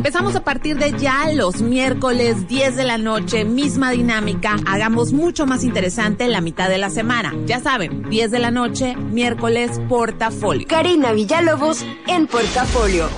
Empezamos a partir de ya los miércoles 10 de la noche, misma dinámica. Hagamos mucho más interesante la mitad de la semana. Ya saben, 10 de la noche, miércoles, portafolio. Karina Villalobos en portafolio.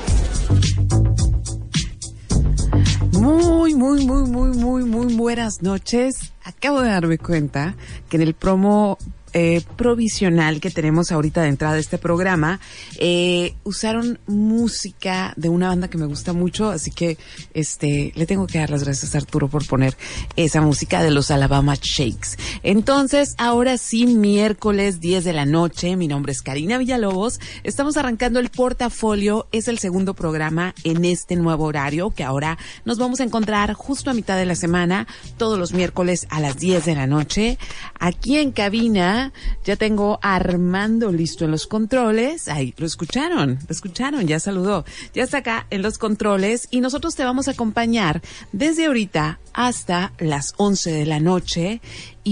Muy, muy, muy, muy, muy, muy buenas noches. Acabo de darme cuenta que en el promo eh, provisional que tenemos ahorita de entrada de este programa, eh, usaron música de una banda que me gusta mucho, así que este le tengo que dar las gracias a Arturo por poner esa música de los Alabama Shakes. Entonces, ahora sí, miércoles 10 de la noche, mi nombre es Karina Villalobos, estamos arrancando el portafolio, es el segundo programa en este nuevo horario que ahora nos vamos a encontrar justo a mitad de la semana, todos los miércoles a las 10 de la noche, aquí en cabina ya tengo Armando listo en los controles. Ahí, lo escucharon, lo escucharon, ya saludó. Ya está acá en los controles y nosotros te vamos a acompañar desde ahorita hasta las 11 de la noche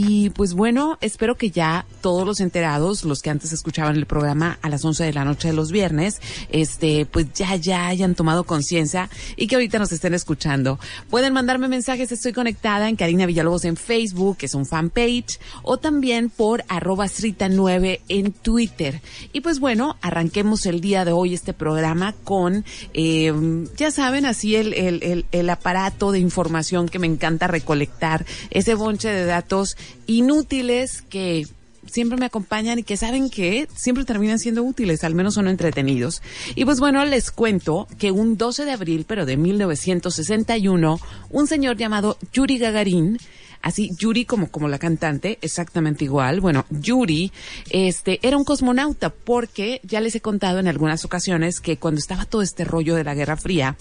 y pues bueno, espero que ya todos los enterados, los que antes escuchaban el programa a las 11 de la noche de los viernes, este, pues ya, ya hayan tomado conciencia y que ahorita nos estén escuchando. Pueden mandarme mensajes, estoy conectada en Karina Villalobos en Facebook, que es un fanpage, o también por arroba srita9 en Twitter. Y pues bueno, arranquemos el día de hoy este programa con, eh, ya saben, así el, el, el, el aparato de información que me encanta recolectar, ese bonche de datos inútiles que siempre me acompañan y que saben que siempre terminan siendo útiles, al menos son entretenidos. Y pues bueno, les cuento que un 12 de abril, pero de 1961, un señor llamado Yuri Gagarin, así Yuri como como la cantante, exactamente igual. Bueno, Yuri este era un cosmonauta porque ya les he contado en algunas ocasiones que cuando estaba todo este rollo de la Guerra Fría,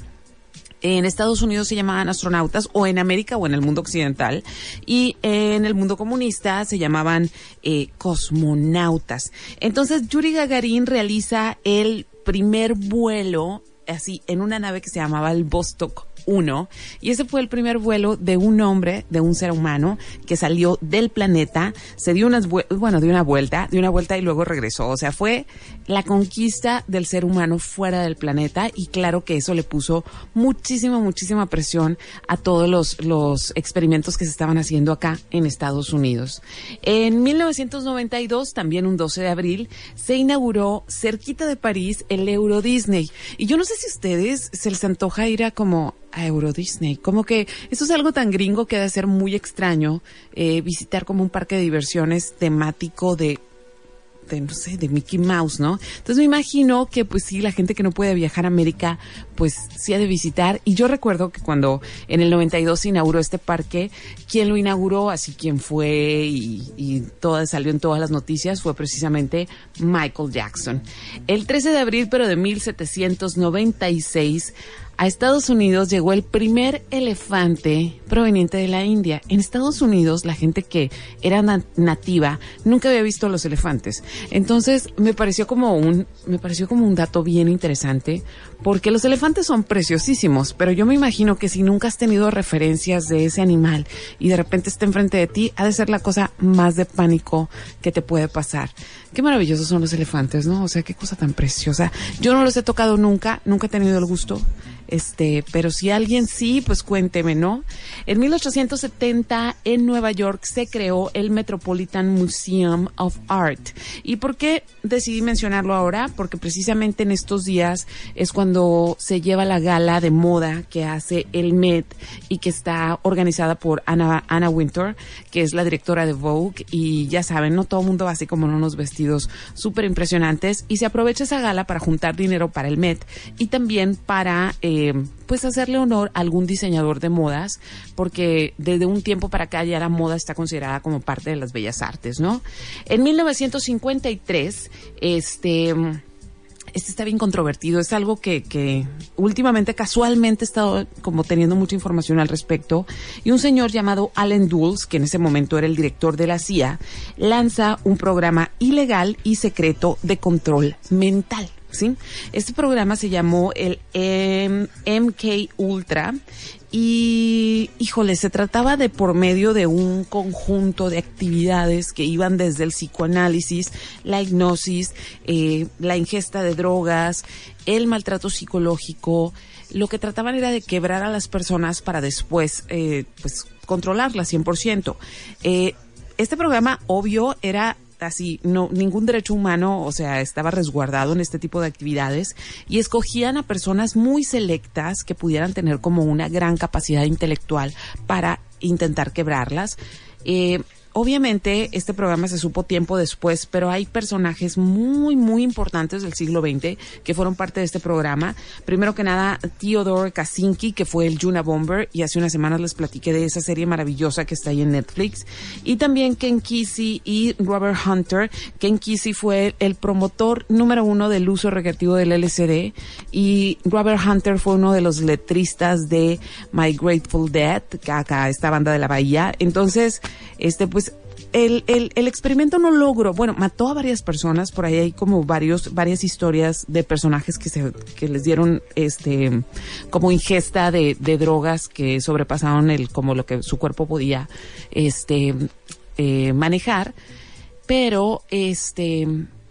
en Estados Unidos se llamaban astronautas o en América o en el mundo occidental y en el mundo comunista se llamaban eh, cosmonautas. Entonces Yuri Gagarin realiza el primer vuelo así en una nave que se llamaba el Vostok uno, y ese fue el primer vuelo de un hombre, de un ser humano, que salió del planeta, se dio unas, bueno, dio una vuelta, dio una vuelta y luego regresó. O sea, fue la conquista del ser humano fuera del planeta y claro que eso le puso muchísima, muchísima presión a todos los, los experimentos que se estaban haciendo acá en Estados Unidos. En 1992, también un 12 de abril, se inauguró cerquita de París el Euro Disney. Y yo no sé si ustedes se les antoja ir a como a Euro Disney. Como que eso es algo tan gringo que debe ser muy extraño eh, visitar como un parque de diversiones temático de de, no sé, de Mickey Mouse, ¿no? Entonces me imagino que pues sí, la gente que no puede viajar a América, pues sí ha de visitar. Y yo recuerdo que cuando en el 92 se inauguró este parque, quien lo inauguró, así quien fue y, y todo, salió en todas las noticias, fue precisamente Michael Jackson. El 13 de abril, pero de 1796, a Estados Unidos llegó el primer elefante proveniente de la India. En Estados Unidos, la gente que era nativa nunca había visto los elefantes. Entonces, me pareció como un, me pareció como un dato bien interesante, porque los elefantes son preciosísimos, pero yo me imagino que si nunca has tenido referencias de ese animal y de repente está enfrente de ti, ha de ser la cosa más de pánico que te puede pasar. Qué maravillosos son los elefantes, ¿no? O sea, qué cosa tan preciosa. Yo no los he tocado nunca, nunca he tenido el gusto. Este, pero si alguien sí, pues cuénteme, ¿no? En 1870 en Nueva York se creó el Metropolitan Museum of Art. ¿Y por qué decidí mencionarlo ahora? Porque precisamente en estos días es cuando se lleva la gala de moda que hace el Met y que está organizada por Anna, Anna Winter, que es la directora de Vogue. Y ya saben, no todo el mundo va así como en unos vestidos súper impresionantes. Y se aprovecha esa gala para juntar dinero para el Met y también para... Eh, eh, pues hacerle honor a algún diseñador de modas, porque desde un tiempo para acá ya la moda está considerada como parte de las bellas artes, ¿no? En 1953, este este está bien controvertido, es algo que, que últimamente casualmente he estado como teniendo mucha información al respecto y un señor llamado Allen Dulles, que en ese momento era el director de la CIA, lanza un programa ilegal y secreto de control mental. ¿Sí? Este programa se llamó el MK Ultra y, híjole, se trataba de por medio de un conjunto de actividades que iban desde el psicoanálisis, la hipnosis, eh, la ingesta de drogas, el maltrato psicológico. Lo que trataban era de quebrar a las personas para después, eh, pues, controlarlas 100%. Eh, este programa, obvio, era así, no, ningún derecho humano, o sea, estaba resguardado en este tipo de actividades y escogían a personas muy selectas que pudieran tener como una gran capacidad intelectual para intentar quebrarlas. Eh, obviamente este programa se supo tiempo después, pero hay personajes muy, muy importantes del siglo XX que fueron parte de este programa. Primero que nada, Theodore Kaczynski, que fue el Juna Bomber, y hace unas semanas les platiqué de esa serie maravillosa que está ahí en Netflix. Y también Ken Kesey y Robert Hunter. Ken Kesey fue el promotor número uno del uso recreativo del LSD y Robert Hunter fue uno de los letristas de My Grateful Dead, acá esta banda de la Bahía. Entonces, este pues el, el, el, experimento no logró, bueno, mató a varias personas, por ahí hay como varios, varias historias de personajes que se, que les dieron este, como ingesta de, de drogas que sobrepasaron el, como lo que su cuerpo podía, este, eh, manejar, pero, este,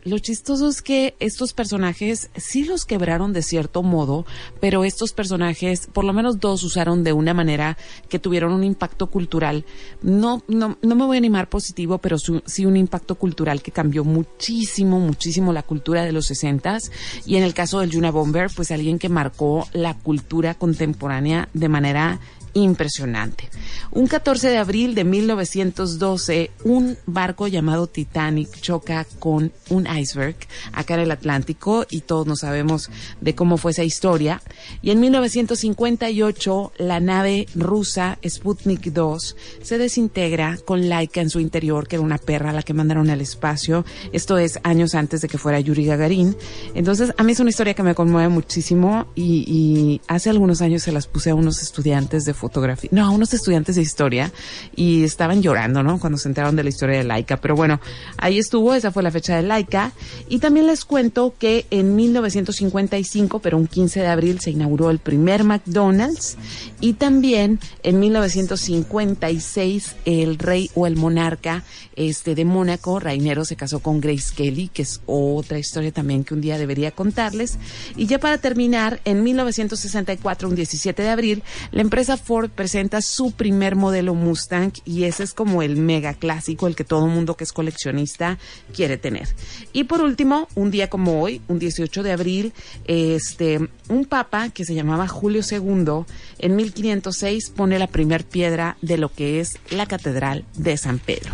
lo chistoso es que estos personajes sí los quebraron de cierto modo, pero estos personajes, por lo menos dos, usaron de una manera que tuvieron un impacto cultural. No, no, no me voy a animar positivo, pero sí un impacto cultural que cambió muchísimo, muchísimo la cultura de los sesentas. Y en el caso del Juna Bomber, pues alguien que marcó la cultura contemporánea de manera impresionante. Un 14 de abril de 1912, un barco llamado Titanic choca con un iceberg acá en el Atlántico y todos nos sabemos de cómo fue esa historia. Y en 1958, la nave rusa Sputnik 2 se desintegra con Laika en su interior, que era una perra a la que mandaron al espacio. Esto es años antes de que fuera Yuri Gagarin. Entonces, a mí es una historia que me conmueve muchísimo y, y hace algunos años se las puse a unos estudiantes de fotografía, no, unos estudiantes de historia y estaban llorando, ¿no? Cuando se enteraron de la historia de Laika. Pero bueno, ahí estuvo, esa fue la fecha de Laika. Y también les cuento que en 1955, pero un 15 de abril, se inauguró el primer McDonald's. Y también en 1956, el rey o el monarca este, de Mónaco, Rainero, se casó con Grace Kelly, que es otra historia también que un día debería contarles. Y ya para terminar, en 1964, un 17 de abril, la empresa Ford presenta su primer modelo Mustang y ese es como el mega clásico, el que todo mundo que es coleccionista quiere tener. Y por último, un día como hoy, un 18 de abril, este, un papa que se llamaba Julio II, en 1506 pone la primer piedra de lo que es la Catedral de San Pedro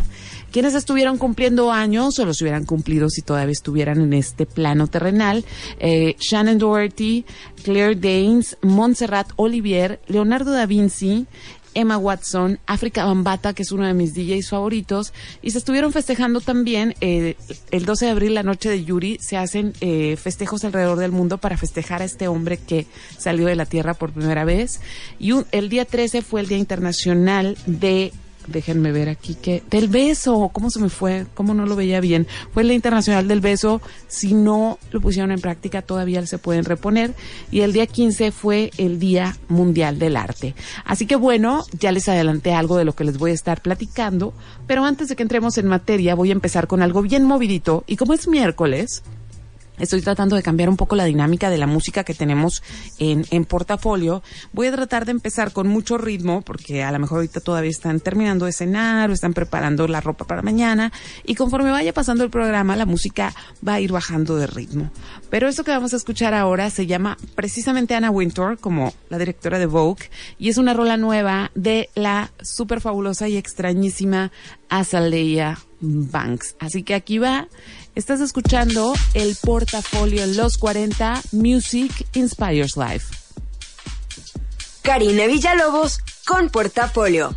quienes estuvieron cumpliendo años o los hubieran cumplido si todavía estuvieran en este plano terrenal. Eh, Shannon Doherty, Claire Danes, Montserrat Olivier, Leonardo da Vinci, Emma Watson, África Bambata, que es uno de mis DJs favoritos, y se estuvieron festejando también eh, el 12 de abril, la noche de Yuri, se hacen eh, festejos alrededor del mundo para festejar a este hombre que salió de la Tierra por primera vez. Y el día 13 fue el Día Internacional de déjenme ver aquí que del beso, ¿cómo se me fue? ¿Cómo no lo veía bien? Fue la Internacional del Beso, si no lo pusieron en práctica todavía se pueden reponer y el día 15 fue el Día Mundial del Arte. Así que bueno, ya les adelanté algo de lo que les voy a estar platicando, pero antes de que entremos en materia voy a empezar con algo bien movidito y como es miércoles, Estoy tratando de cambiar un poco la dinámica de la música que tenemos en, en portafolio. Voy a tratar de empezar con mucho ritmo, porque a lo mejor ahorita todavía están terminando de cenar o están preparando la ropa para mañana. Y conforme vaya pasando el programa, la música va a ir bajando de ritmo. Pero eso que vamos a escuchar ahora se llama precisamente Anna Wintour, como la directora de Vogue, y es una rola nueva de la súper fabulosa y extrañísima Azalea Banks. Así que aquí va. Estás escuchando el portafolio Los 40 Music Inspires Life. Karina Villalobos con portafolio.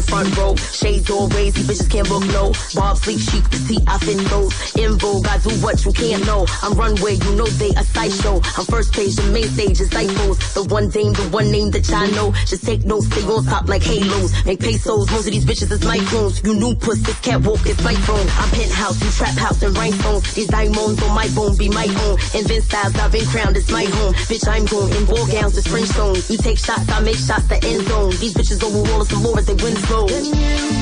the front row shade doorways, these bitches can't look no. Bob sleep chic, see I fit those. In vogue, I do what you can't know. I'm runway, you know they a sideshow. I'm first page, the main stage is cycles. The one dame, the one name that y'all know. Just take notes, stay on top like halos. Make pesos, most of these bitches is my clones. You new puss, this catwalk it's my throne. I'm penthouse, you trap house and rhinestones. These diamonds on my bone be my own. Invent styles, I've been crowned, it's my home. Bitch, I'm going in war gowns, it's French stones. You take shots, I make shots, the end zone. These bitches overall is the more as they win slow.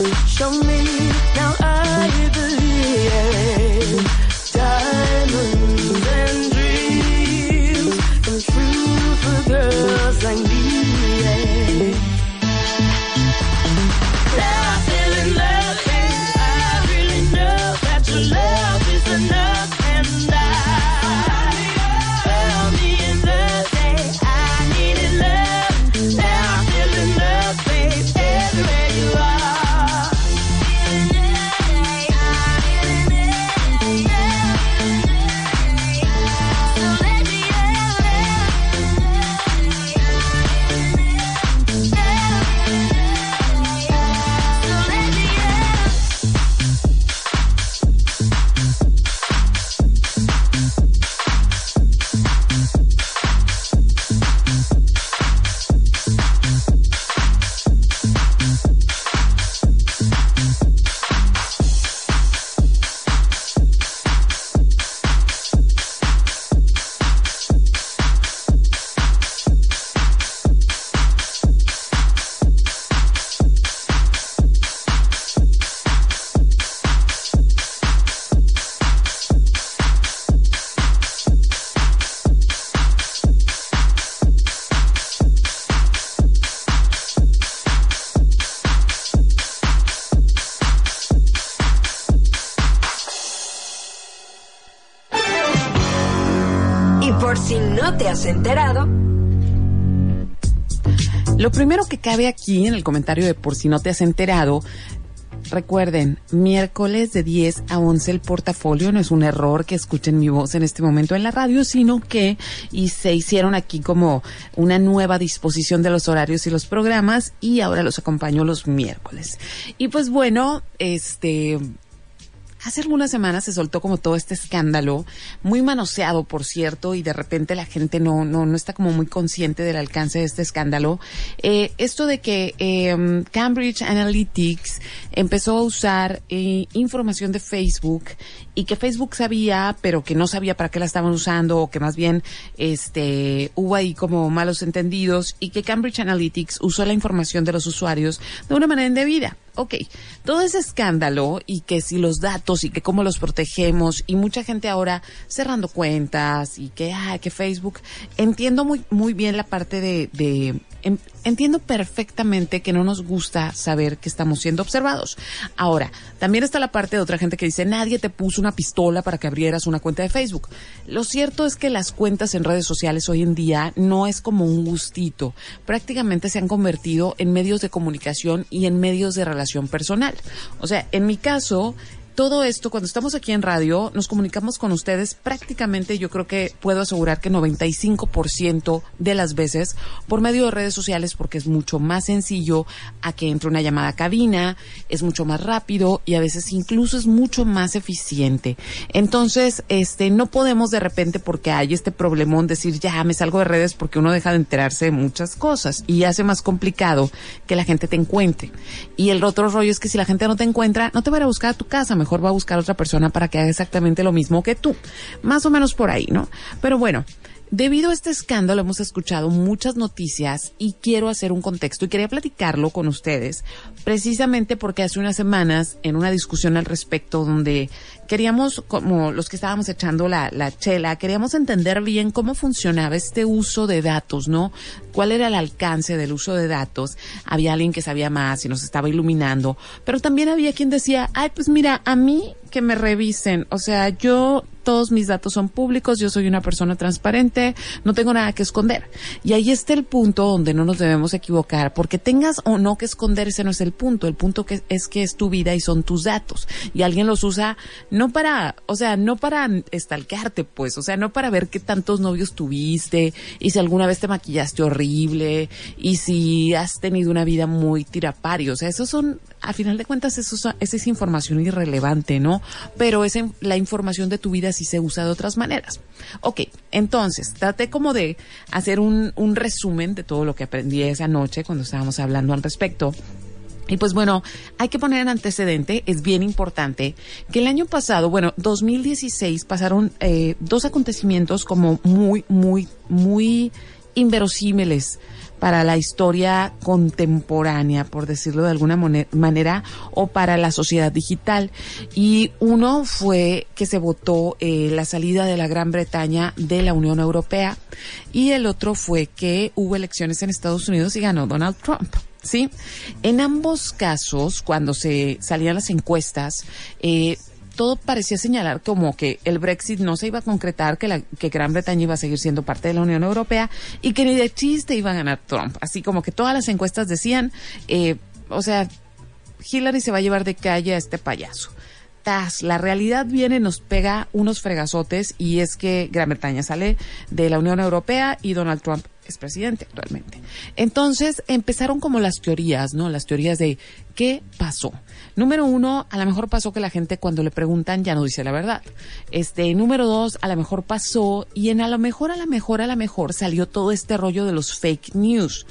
Show me, now I believe. Diamonds and dreams come true for girls primero que cabe aquí en el comentario de por si no te has enterado, recuerden, miércoles de 10 a 11 el portafolio, no es un error que escuchen mi voz en este momento en la radio, sino que y se hicieron aquí como una nueva disposición de los horarios y los programas y ahora los acompaño los miércoles. Y pues bueno, este Hace algunas semanas se soltó como todo este escándalo, muy manoseado, por cierto, y de repente la gente no, no, no está como muy consciente del alcance de este escándalo. Eh, esto de que eh, Cambridge Analytics empezó a usar eh, información de Facebook y que Facebook sabía, pero que no sabía para qué la estaban usando, o que más bien este, hubo ahí como malos entendidos, y que Cambridge Analytics usó la información de los usuarios de una manera indebida. Ok, todo ese escándalo y que si los datos y que cómo los protegemos y mucha gente ahora cerrando cuentas y que, ah, que Facebook, entiendo muy, muy bien la parte de, de entiendo perfectamente que no nos gusta saber que estamos siendo observados. Ahora, también está la parte de otra gente que dice, nadie te puso una pistola para que abrieras una cuenta de Facebook. Lo cierto es que las cuentas en redes sociales hoy en día no es como un gustito. Prácticamente se han convertido en medios de comunicación y en medios de relación personal. O sea, en mi caso, todo esto, cuando estamos aquí en radio, nos comunicamos con ustedes prácticamente, yo creo que puedo asegurar que 95% de las veces por medio de redes sociales porque es mucho más sencillo a que entre una llamada a cabina, es mucho más rápido y a veces incluso es mucho más eficiente. Entonces, este, no podemos de repente porque hay este problemón decir ya me salgo de redes porque uno deja de enterarse de muchas cosas y hace más complicado que la gente te encuentre. Y el otro rollo es que si la gente no te encuentra, no te va a buscar a tu casa, mejor va a buscar otra persona para que haga exactamente lo mismo que tú. Más o menos por ahí, ¿no? Pero bueno. Debido a este escándalo hemos escuchado muchas noticias y quiero hacer un contexto y quería platicarlo con ustedes precisamente porque hace unas semanas en una discusión al respecto donde queríamos, como los que estábamos echando la, la chela, queríamos entender bien cómo funcionaba este uso de datos, ¿no? ¿Cuál era el alcance del uso de datos? Había alguien que sabía más y nos estaba iluminando, pero también había quien decía, ay, pues mira, a mí que me revisen, o sea, yo todos mis datos son públicos, yo soy una persona transparente, no tengo nada que esconder. Y ahí está el punto donde no nos debemos equivocar, porque tengas o no que esconder, ese no es el punto. El punto que es que es tu vida y son tus datos. Y alguien los usa no para, o sea, no para estalquearte, pues, o sea, no para ver qué tantos novios tuviste y si alguna vez te maquillaste horrible y si has tenido una vida muy tirapario. O sea, esos son, a final de cuentas, eso, esa es información irrelevante, ¿no? Pero es la información de tu vida si se usa de otras maneras. Ok, entonces, traté como de hacer un, un resumen de todo lo que aprendí esa noche cuando estábamos hablando al respecto. Y pues bueno, hay que poner en antecedente, es bien importante, que el año pasado, bueno, 2016, pasaron eh, dos acontecimientos como muy, muy, muy inverosímiles para la historia contemporánea, por decirlo de alguna manera, o para la sociedad digital. Y uno fue que se votó eh, la salida de la Gran Bretaña de la Unión Europea y el otro fue que hubo elecciones en Estados Unidos y ganó Donald Trump. ¿sí? En ambos casos, cuando se salían las encuestas, eh, todo parecía señalar como que el Brexit no se iba a concretar, que, la, que Gran Bretaña iba a seguir siendo parte de la Unión Europea y que ni de chiste iba a ganar Trump. Así como que todas las encuestas decían, eh, o sea, Hillary se va a llevar de calle a este payaso. Tas, la realidad viene, nos pega unos fregazotes y es que Gran Bretaña sale de la Unión Europea y Donald Trump es presidente actualmente. Entonces empezaron como las teorías, ¿no? Las teorías de qué pasó. Número uno, a lo mejor pasó que la gente cuando le preguntan ya no dice la verdad. Este, número dos, a lo mejor pasó y en a lo mejor, a lo mejor, a lo mejor salió todo este rollo de los fake news,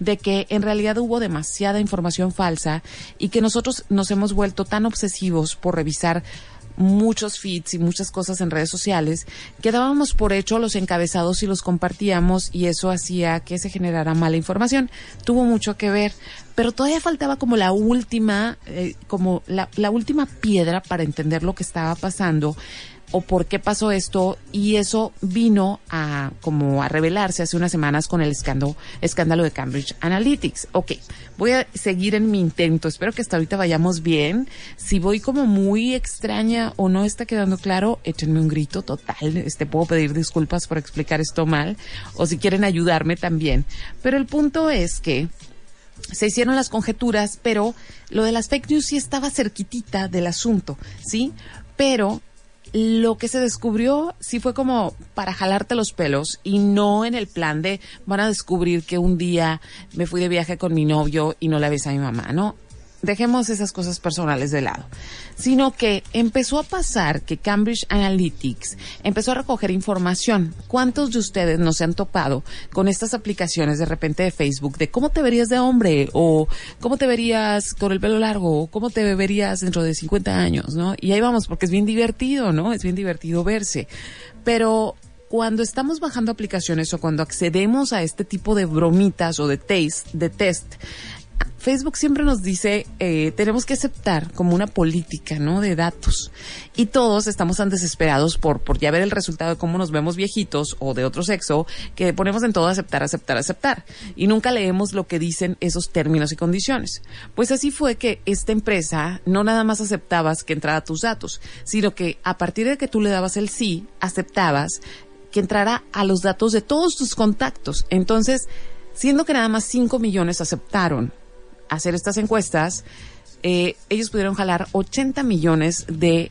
de que en realidad hubo demasiada información falsa y que nosotros nos hemos vuelto tan obsesivos por revisar muchos feeds y muchas cosas en redes sociales que dábamos por hecho los encabezados y los compartíamos y eso hacía que se generara mala información. Tuvo mucho que ver, pero todavía faltaba como la última, eh, como la última piedra para entender lo que estaba pasando o por qué pasó esto y eso vino a como a revelarse hace unas semanas con el escándalo, escándalo de Cambridge Analytics. Ok, voy a seguir en mi intento, espero que hasta ahorita vayamos bien. Si voy como muy extraña o no está quedando claro, échenme un grito total, este puedo pedir disculpas por explicar esto mal o si quieren ayudarme también. Pero el punto es que se hicieron las conjeturas, pero lo de las fake news sí estaba cerquitita del asunto, ¿sí? Pero lo que se descubrió sí fue como para jalarte los pelos y no en el plan de van a descubrir que un día me fui de viaje con mi novio y no la ves a mi mamá, ¿no? Dejemos esas cosas personales de lado, sino que empezó a pasar que Cambridge Analytics empezó a recoger información. ¿Cuántos de ustedes no se han topado con estas aplicaciones de repente de Facebook de cómo te verías de hombre o cómo te verías con el pelo largo o cómo te verías dentro de 50 años, ¿no? Y ahí vamos, porque es bien divertido, ¿no? Es bien divertido verse. Pero cuando estamos bajando aplicaciones o cuando accedemos a este tipo de bromitas o de test, de test, Facebook siempre nos dice, eh, tenemos que aceptar como una política, ¿no? De datos. Y todos estamos tan desesperados por, por ya ver el resultado de cómo nos vemos viejitos o de otro sexo, que ponemos en todo aceptar, aceptar, aceptar. Y nunca leemos lo que dicen esos términos y condiciones. Pues así fue que esta empresa no nada más aceptabas que entrara tus datos, sino que a partir de que tú le dabas el sí, aceptabas que entrara a los datos de todos tus contactos. Entonces, siendo que nada más 5 millones aceptaron hacer estas encuestas, eh, ellos pudieron jalar 80 millones de,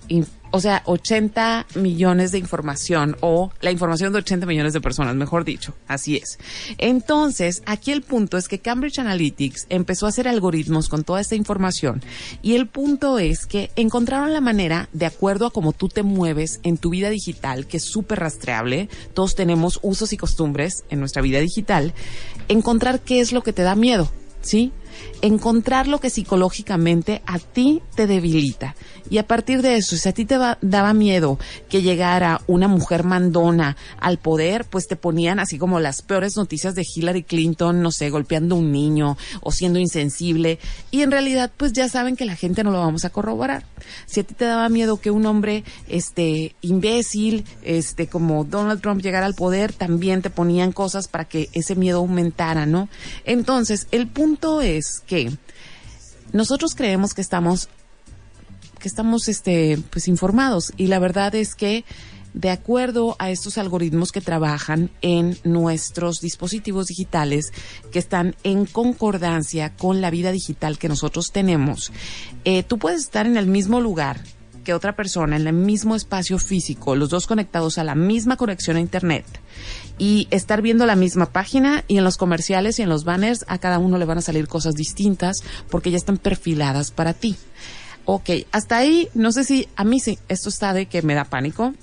o sea, 80 millones de información o la información de 80 millones de personas, mejor dicho, así es. Entonces, aquí el punto es que Cambridge Analytics empezó a hacer algoritmos con toda esta información y el punto es que encontraron la manera, de acuerdo a cómo tú te mueves en tu vida digital, que es súper rastreable, todos tenemos usos y costumbres en nuestra vida digital, encontrar qué es lo que te da miedo, ¿sí? Encontrar lo que psicológicamente a ti te debilita. Y a partir de eso, si a ti te daba miedo que llegara una mujer mandona al poder, pues te ponían así como las peores noticias de Hillary Clinton, no sé, golpeando un niño o siendo insensible. Y en realidad, pues ya saben que la gente no lo vamos a corroborar. Si a ti te daba miedo que un hombre, este, imbécil, este, como Donald Trump llegara al poder, también te ponían cosas para que ese miedo aumentara, ¿no? Entonces, el punto es que nosotros creemos que estamos que estamos este pues informados. Y la verdad es que de acuerdo a estos algoritmos que trabajan en nuestros dispositivos digitales que están en concordancia con la vida digital que nosotros tenemos, eh, tú puedes estar en el mismo lugar que otra persona en el mismo espacio físico, los dos conectados a la misma conexión a Internet y estar viendo la misma página y en los comerciales y en los banners a cada uno le van a salir cosas distintas porque ya están perfiladas para ti. Ok, hasta ahí, no sé si a mí sí, esto está de que me da pánico,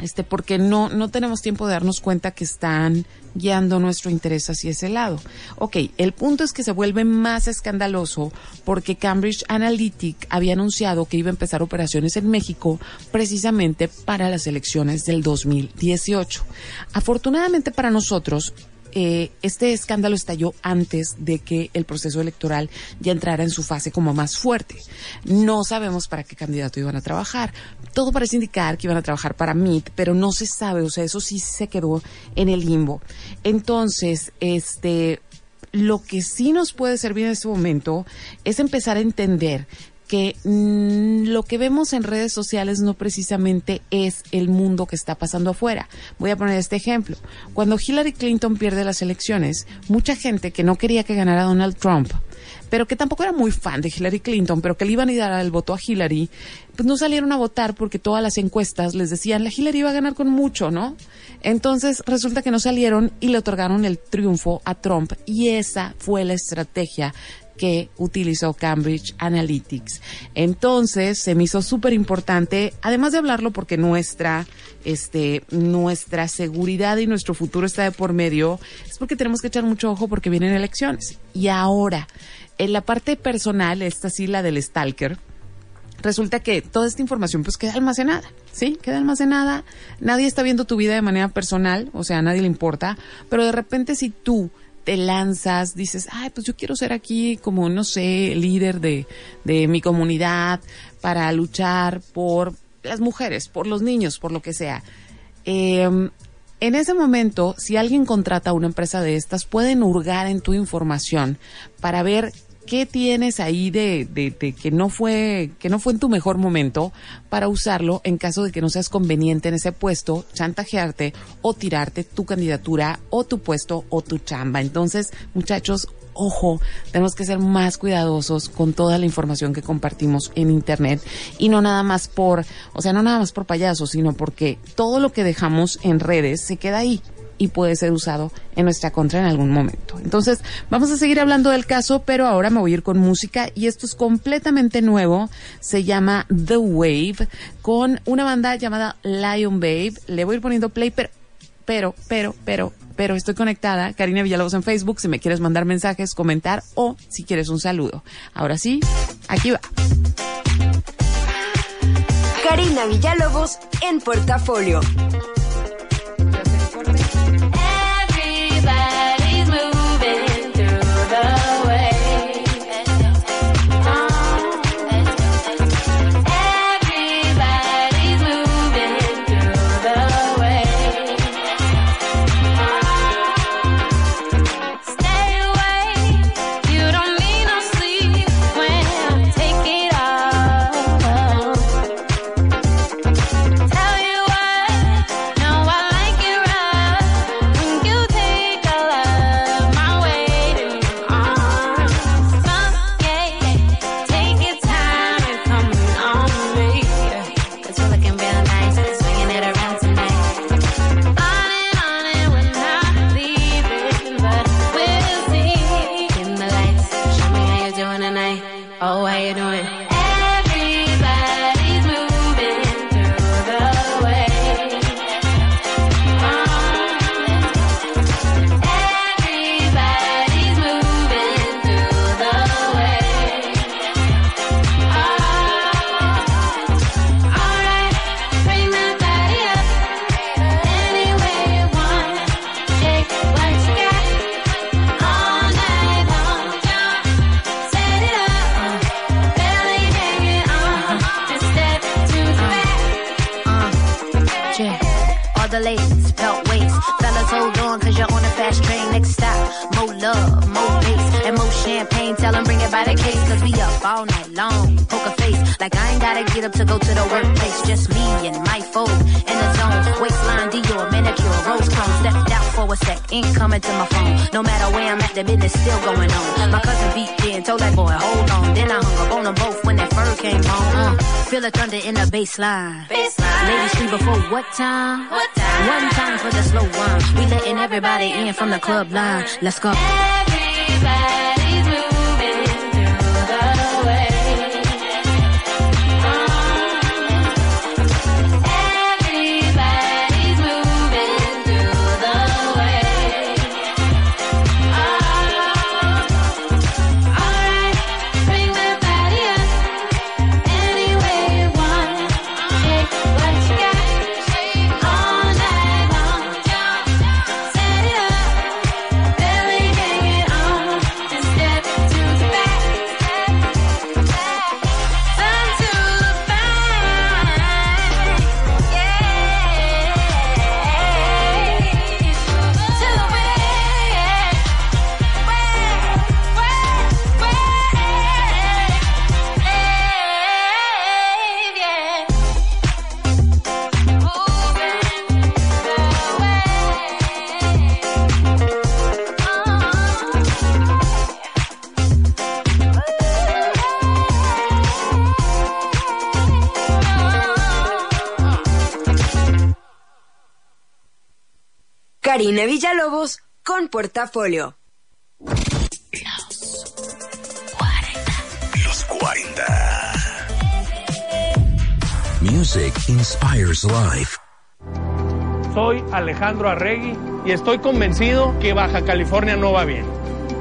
este, porque no, no tenemos tiempo de darnos cuenta que están guiando nuestro interés hacia ese lado. Ok, el punto es que se vuelve más escandaloso porque Cambridge Analytic había anunciado que iba a empezar operaciones en México precisamente para las elecciones del 2018. Afortunadamente para nosotros, eh, este escándalo estalló antes de que el proceso electoral ya entrara en su fase como más fuerte. No sabemos para qué candidato iban a trabajar. Todo parece indicar que iban a trabajar para MIT, pero no se sabe, o sea, eso sí se quedó en el limbo. Entonces, este, lo que sí nos puede servir en este momento es empezar a entender que mm, lo que vemos en redes sociales no precisamente es el mundo que está pasando afuera. Voy a poner este ejemplo. Cuando Hillary Clinton pierde las elecciones, mucha gente que no quería que ganara Donald Trump, pero que tampoco era muy fan de Hillary Clinton, pero que le iban a dar el voto a Hillary, pues no salieron a votar porque todas las encuestas les decían la Hillary iba a ganar con mucho, ¿no? Entonces resulta que no salieron y le otorgaron el triunfo a Trump y esa fue la estrategia que utilizó Cambridge Analytics. Entonces, se me hizo súper importante, además de hablarlo porque nuestra, este, nuestra seguridad y nuestro futuro está de por medio, es porque tenemos que echar mucho ojo porque vienen elecciones. Y ahora, en la parte personal, esta sí, la del stalker, resulta que toda esta información pues queda almacenada, ¿sí? Queda almacenada, nadie está viendo tu vida de manera personal, o sea, a nadie le importa, pero de repente si tú te lanzas, dices, ay, pues yo quiero ser aquí como, no sé, líder de, de mi comunidad para luchar por las mujeres, por los niños, por lo que sea. Em, en ese momento, si alguien contrata a una empresa de estas, pueden hurgar en tu información para ver qué tienes ahí de, de, de, que no fue que no fue en tu mejor momento para usarlo en caso de que no seas conveniente en ese puesto, chantajearte o tirarte tu candidatura o tu puesto o tu chamba. Entonces, muchachos, ojo, tenemos que ser más cuidadosos con toda la información que compartimos en internet y no nada más por, o sea, no nada más por payasos, sino porque todo lo que dejamos en redes se queda ahí y puede ser usado en nuestra contra en algún momento. Entonces, vamos a seguir hablando del caso, pero ahora me voy a ir con música y esto es completamente nuevo. Se llama The Wave con una banda llamada Lion Babe. Le voy a ir poniendo play, pero, pero, pero, pero, pero estoy conectada. Karina Villalobos en Facebook, si me quieres mandar mensajes, comentar o si quieres un saludo. Ahora sí, aquí va. Karina Villalobos en portafolio. the lace, belt waist. Fellas, hold on, cause you're on a fast train. Next stop, more love and more champagne. Tell them bring it by the case, cause we up all night long. Poker face, like I ain't gotta get up to go to the workplace. Just me and my folk in the zone. Waistline, Dior, manicure, rose chrome. Stepped out for a sec, ain't coming to my phone. No matter where I'm at, the business still going on. My cousin beat in, told that boy, hold on. Then I hung up on them both when that fur came home. Uh, feel the thunder in the baseline. baseline. Ladies free before what time? What time? One time for the slow one. We letting everybody in from the club line. Let's go. Karina Villalobos con Portafolio. Los 40. Los 40. Music inspires life. Soy Alejandro Arregui y estoy convencido que Baja California no va bien.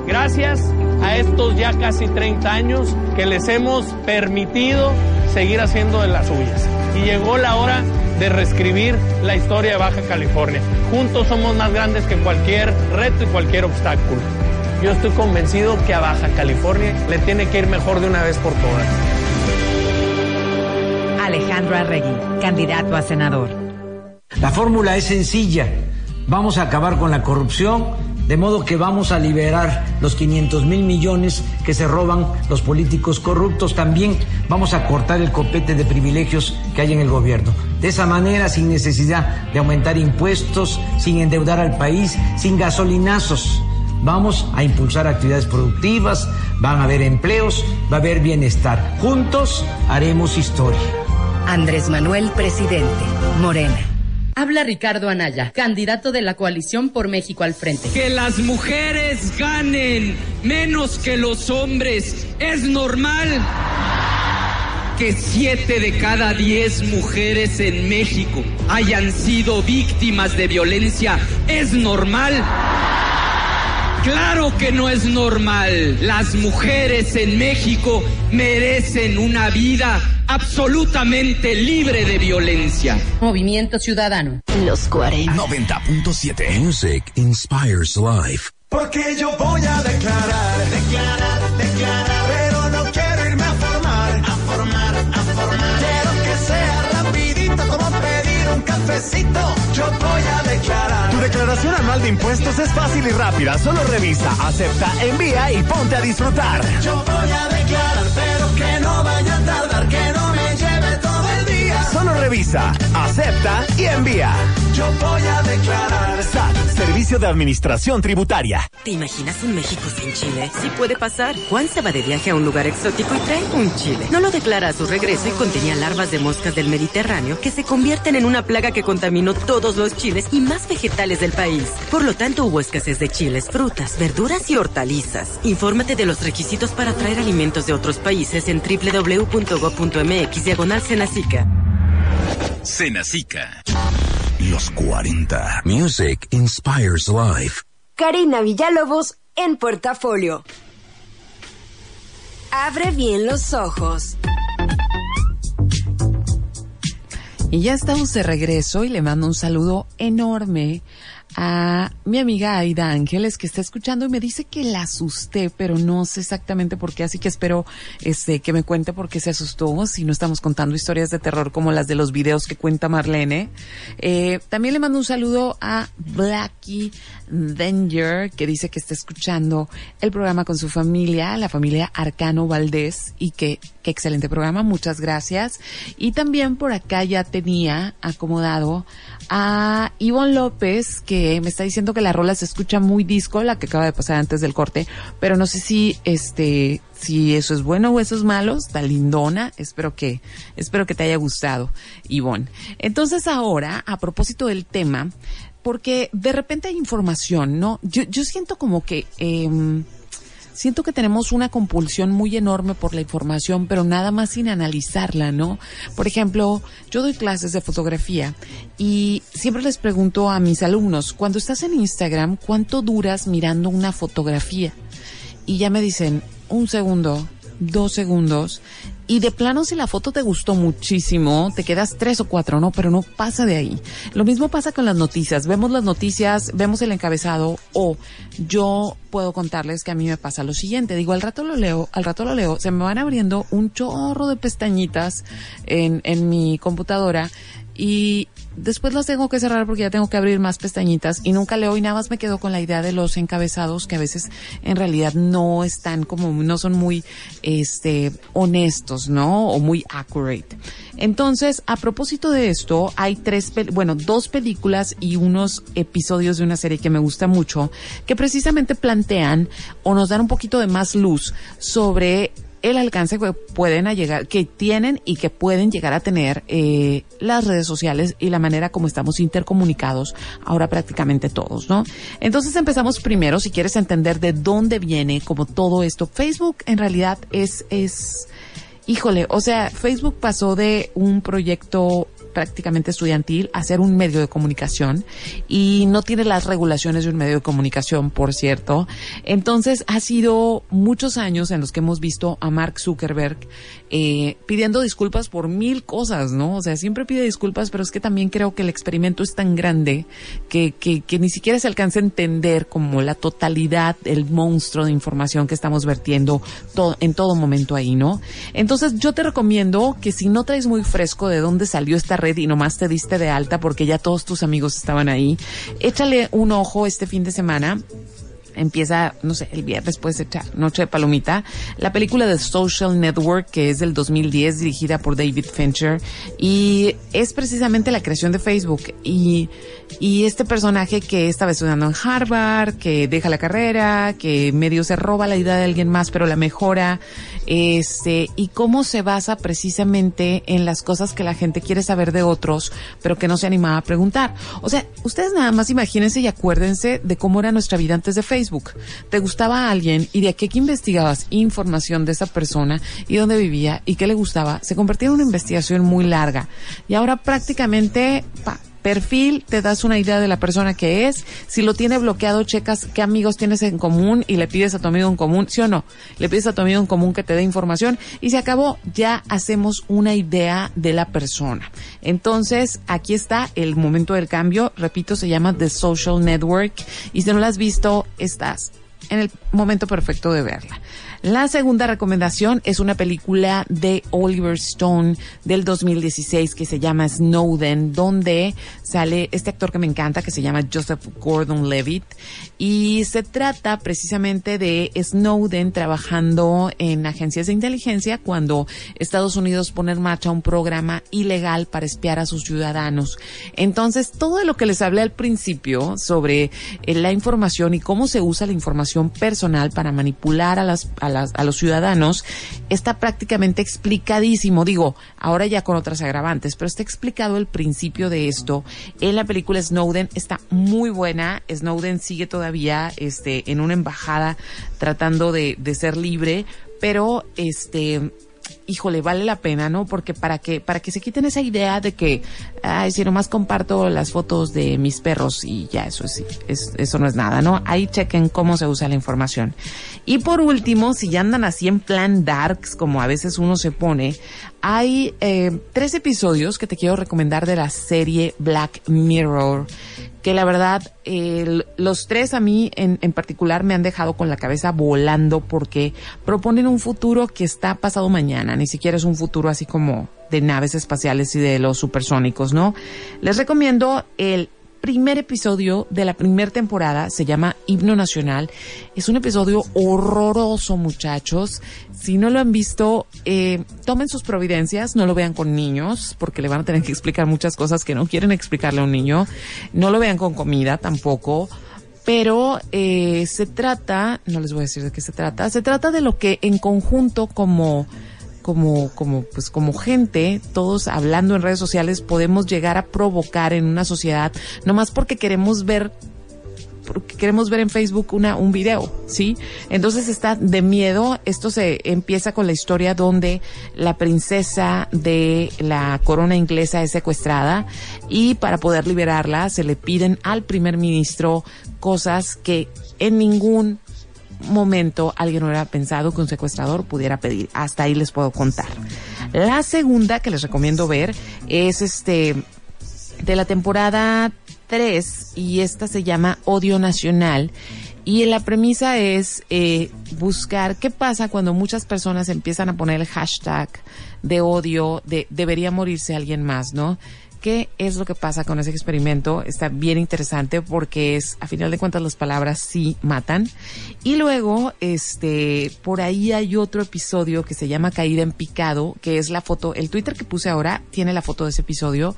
Gracias a estos ya casi 30 años que les hemos permitido seguir haciendo de las suyas. Y llegó la hora de reescribir la historia de Baja California. Juntos somos más grandes que cualquier reto y cualquier obstáculo. Yo estoy convencido que a Baja California le tiene que ir mejor de una vez por todas. Alejandro Arregui, candidato a senador. La fórmula es sencilla. Vamos a acabar con la corrupción de modo que vamos a liberar los 500 mil millones que se roban los políticos corruptos. También vamos a cortar el copete de privilegios que hay en el gobierno. De esa manera, sin necesidad de aumentar impuestos, sin endeudar al país, sin gasolinazos. Vamos a impulsar actividades productivas, van a haber empleos, va a haber bienestar. Juntos haremos historia. Andrés Manuel, presidente. Morena. Habla Ricardo Anaya, candidato de la coalición por México al frente. Que las mujeres ganen menos que los hombres es normal. Que siete de cada diez mujeres en México hayan sido víctimas de violencia es normal. Claro que no es normal. Las mujeres en México merecen una vida absolutamente libre de violencia. Movimiento Ciudadano. Los 40. 90.7. Music inspires life. Porque yo voy a declarar, declarar, declarar, declaración anual de impuestos es fácil y rápida. Solo revisa, acepta, envía y ponte a disfrutar. Yo voy a declarar, pero que no vaya a tardar, que Solo revisa, acepta y envía. Yo voy a declarar. SAT, Servicio de Administración Tributaria. ¿Te imaginas un México sin Chile? Sí puede pasar. Juan se va de viaje a un lugar exótico y trae un chile. No lo declara a su regreso y contenía larvas de moscas del Mediterráneo que se convierten en una plaga que contaminó todos los chiles y más vegetales del país. Por lo tanto, hubo escasez de chiles, frutas, verduras y hortalizas. Infórmate de los requisitos para traer alimentos de otros países en www.go.mx diagonal Senacica. Senacica. Los 40. Music inspires life. Karina Villalobos en portafolio. Abre bien los ojos. Y ya estamos de regreso y le mando un saludo enorme a mi amiga Aida Ángeles que está escuchando y me dice que la asusté, pero no sé exactamente por qué, así que espero este que me cuente por qué se asustó, si no estamos contando historias de terror como las de los videos que cuenta Marlene. Eh, también le mando un saludo a Blackie Danger, que dice que está escuchando el programa con su familia, la familia Arcano Valdés, y que, qué excelente programa, muchas gracias. Y también por acá ya tenía acomodado a Ivonne López, que me está diciendo que la rola se escucha muy disco, la que acaba de pasar antes del corte, pero no sé si este si eso es bueno o eso es malo, está lindona, espero que, espero que te haya gustado, Ivonne. Entonces ahora, a propósito del tema, porque de repente hay información, ¿no? Yo, yo siento como que, eh, siento que tenemos una compulsión muy enorme por la información, pero nada más sin analizarla, ¿no? Por ejemplo, yo doy clases de fotografía y siempre les pregunto a mis alumnos, cuando estás en Instagram, ¿cuánto duras mirando una fotografía? Y ya me dicen, un segundo, dos segundos. Y de plano, si la foto te gustó muchísimo, te quedas tres o cuatro, ¿no? Pero no pasa de ahí. Lo mismo pasa con las noticias. Vemos las noticias, vemos el encabezado o yo puedo contarles que a mí me pasa lo siguiente. Digo, al rato lo leo, al rato lo leo, se me van abriendo un chorro de pestañitas en, en mi computadora y después las tengo que cerrar porque ya tengo que abrir más pestañitas y nunca leo y nada más me quedo con la idea de los encabezados que a veces en realidad no están como, no son muy, este, honestos, ¿no? O muy accurate. Entonces, a propósito de esto, hay tres, bueno, dos películas y unos episodios de una serie que me gusta mucho que precisamente plantean o nos dan un poquito de más luz sobre el alcance que pueden llegar, que tienen y que pueden llegar a tener eh, las redes sociales y la manera como estamos intercomunicados ahora prácticamente todos, ¿no? Entonces empezamos primero, si quieres entender de dónde viene como todo esto. Facebook en realidad es, es, híjole, o sea, Facebook pasó de un proyecto prácticamente estudiantil a ser un medio de comunicación y no tiene las regulaciones de un medio de comunicación, por cierto. Entonces ha sido muchos años en los que hemos visto a Mark Zuckerberg eh, pidiendo disculpas por mil cosas, ¿no? O sea, siempre pide disculpas, pero es que también creo que el experimento es tan grande que, que, que ni siquiera se alcanza a entender como la totalidad, el monstruo de información que estamos vertiendo en todo momento ahí, ¿no? Entonces yo te recomiendo que si no traes muy fresco de dónde salió esta red y nomás te diste de alta porque ya todos tus amigos estaban ahí, échale un ojo este fin de semana empieza, no sé, el viernes puedes echar Noche de Palomita, la película de Social Network que es del 2010 dirigida por David Fincher y es precisamente la creación de Facebook. Y, y este personaje que estaba estudiando en Harvard, que deja la carrera, que medio se roba la idea de alguien más pero la mejora, este, y cómo se basa precisamente en las cosas que la gente quiere saber de otros pero que no se animaba a preguntar. O sea, ustedes nada más imagínense y acuérdense de cómo era nuestra vida antes de Facebook Facebook. Te gustaba a alguien y de aquí que investigabas información de esa persona y dónde vivía y qué le gustaba, se convertía en una investigación muy larga. Y ahora prácticamente, pa, perfil, te das una idea de la persona que es, si lo tiene bloqueado, checas qué amigos tienes en común y le pides a tu amigo en común, sí o no, le pides a tu amigo en común que te dé información y se acabó, ya hacemos una idea de la persona. Entonces, aquí está el momento del cambio, repito, se llama The Social Network. Y si no la has visto, estás en el momento perfecto de verla. La segunda recomendación es una película de Oliver Stone del 2016 que se llama Snowden, donde sale este actor que me encanta que se llama Joseph Gordon-Levitt y se trata precisamente de Snowden trabajando en agencias de inteligencia cuando Estados Unidos pone en marcha un programa ilegal para espiar a sus ciudadanos. Entonces, todo lo que les hablé al principio sobre eh, la información y cómo se usa la información personal para manipular a, las, a, a los ciudadanos está prácticamente explicadísimo. Digo, ahora ya con otras agravantes, pero está explicado el principio de esto en la película Snowden. Está muy buena. Snowden sigue todavía este, en una embajada tratando de, de ser libre, pero este híjole, vale la pena, ¿no? Porque para que, para que se quiten esa idea de que, ay, si nomás comparto las fotos de mis perros y ya, eso es, es, eso no es nada, ¿no? Ahí chequen cómo se usa la información. Y por último, si ya andan así en plan darks, como a veces uno se pone, hay eh, tres episodios que te quiero recomendar de la serie Black Mirror que la verdad, los tres a mí en, en, particular me han dejado con la cabeza volando porque proponen un futuro que está pasado mañana, ni siquiera es un futuro así como de naves espaciales y de los supersónicos, ¿no? Les recomiendo el primer episodio de la primera temporada, se llama Himno Nacional. Es un episodio horroroso, muchachos. Si no lo han visto, eh, tomen sus providencias, no lo vean con niños, porque le van a tener que explicar muchas cosas que no quieren explicarle a un niño. No lo vean con comida tampoco. Pero eh, se trata, no les voy a decir de qué se trata, se trata de lo que en conjunto como como, como, pues como gente, todos hablando en redes sociales, podemos llegar a provocar en una sociedad, nomás porque queremos ver porque queremos ver en Facebook una, un video, ¿sí? Entonces está de miedo. Esto se empieza con la historia donde la princesa de la corona inglesa es secuestrada y para poder liberarla se le piden al primer ministro cosas que en ningún momento alguien hubiera pensado que un secuestrador pudiera pedir. Hasta ahí les puedo contar. La segunda que les recomiendo ver es este de la temporada 3 y esta se llama Odio Nacional. Y la premisa es eh, buscar qué pasa cuando muchas personas empiezan a poner el hashtag de odio, de debería morirse alguien más, ¿no? Qué es lo que pasa con ese experimento. Está bien interesante porque es, a final de cuentas, las palabras sí matan. Y luego, este, por ahí hay otro episodio que se llama Caída en Picado, que es la foto, el Twitter que puse ahora tiene la foto de ese episodio.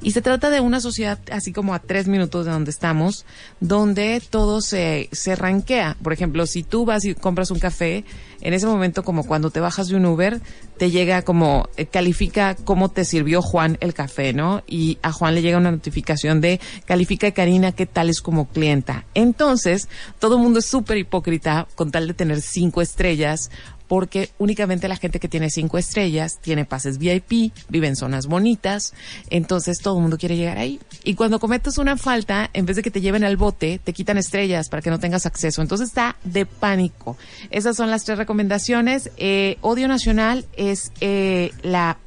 Y se trata de una sociedad así como a tres minutos de donde estamos, donde todo se, se ranquea. Por ejemplo, si tú vas y compras un café, en ese momento como cuando te bajas de un Uber, te llega como, eh, califica cómo te sirvió Juan el café, ¿no? Y a Juan le llega una notificación de, califica Karina qué tal es como clienta. Entonces, todo el mundo es súper hipócrita con tal de tener cinco estrellas porque únicamente la gente que tiene cinco estrellas tiene pases VIP, vive en zonas bonitas, entonces todo el mundo quiere llegar ahí. Y cuando cometes una falta, en vez de que te lleven al bote, te quitan estrellas para que no tengas acceso. Entonces está de pánico. Esas son las tres recomendaciones. Eh, Odio Nacional es eh, la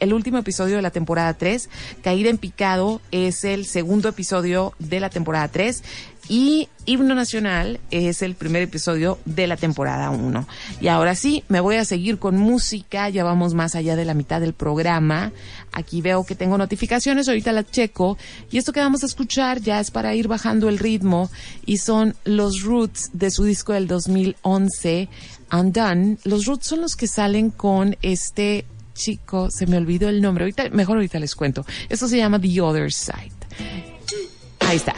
el último episodio de la temporada 3. Caída en Picado es el segundo episodio de la temporada 3 y Himno Nacional es el primer episodio de la temporada 1. Y ahora sí, me voy a seguir con música, ya vamos más allá de la mitad del programa. Aquí veo que tengo notificaciones, ahorita las checo. Y esto que vamos a escuchar ya es para ir bajando el ritmo y son los Roots de su disco del 2011, Undone. Los Roots son los que salen con este chico, se me olvidó el nombre, ahorita, mejor ahorita les cuento. Esto se llama The Other Side. Ahí está.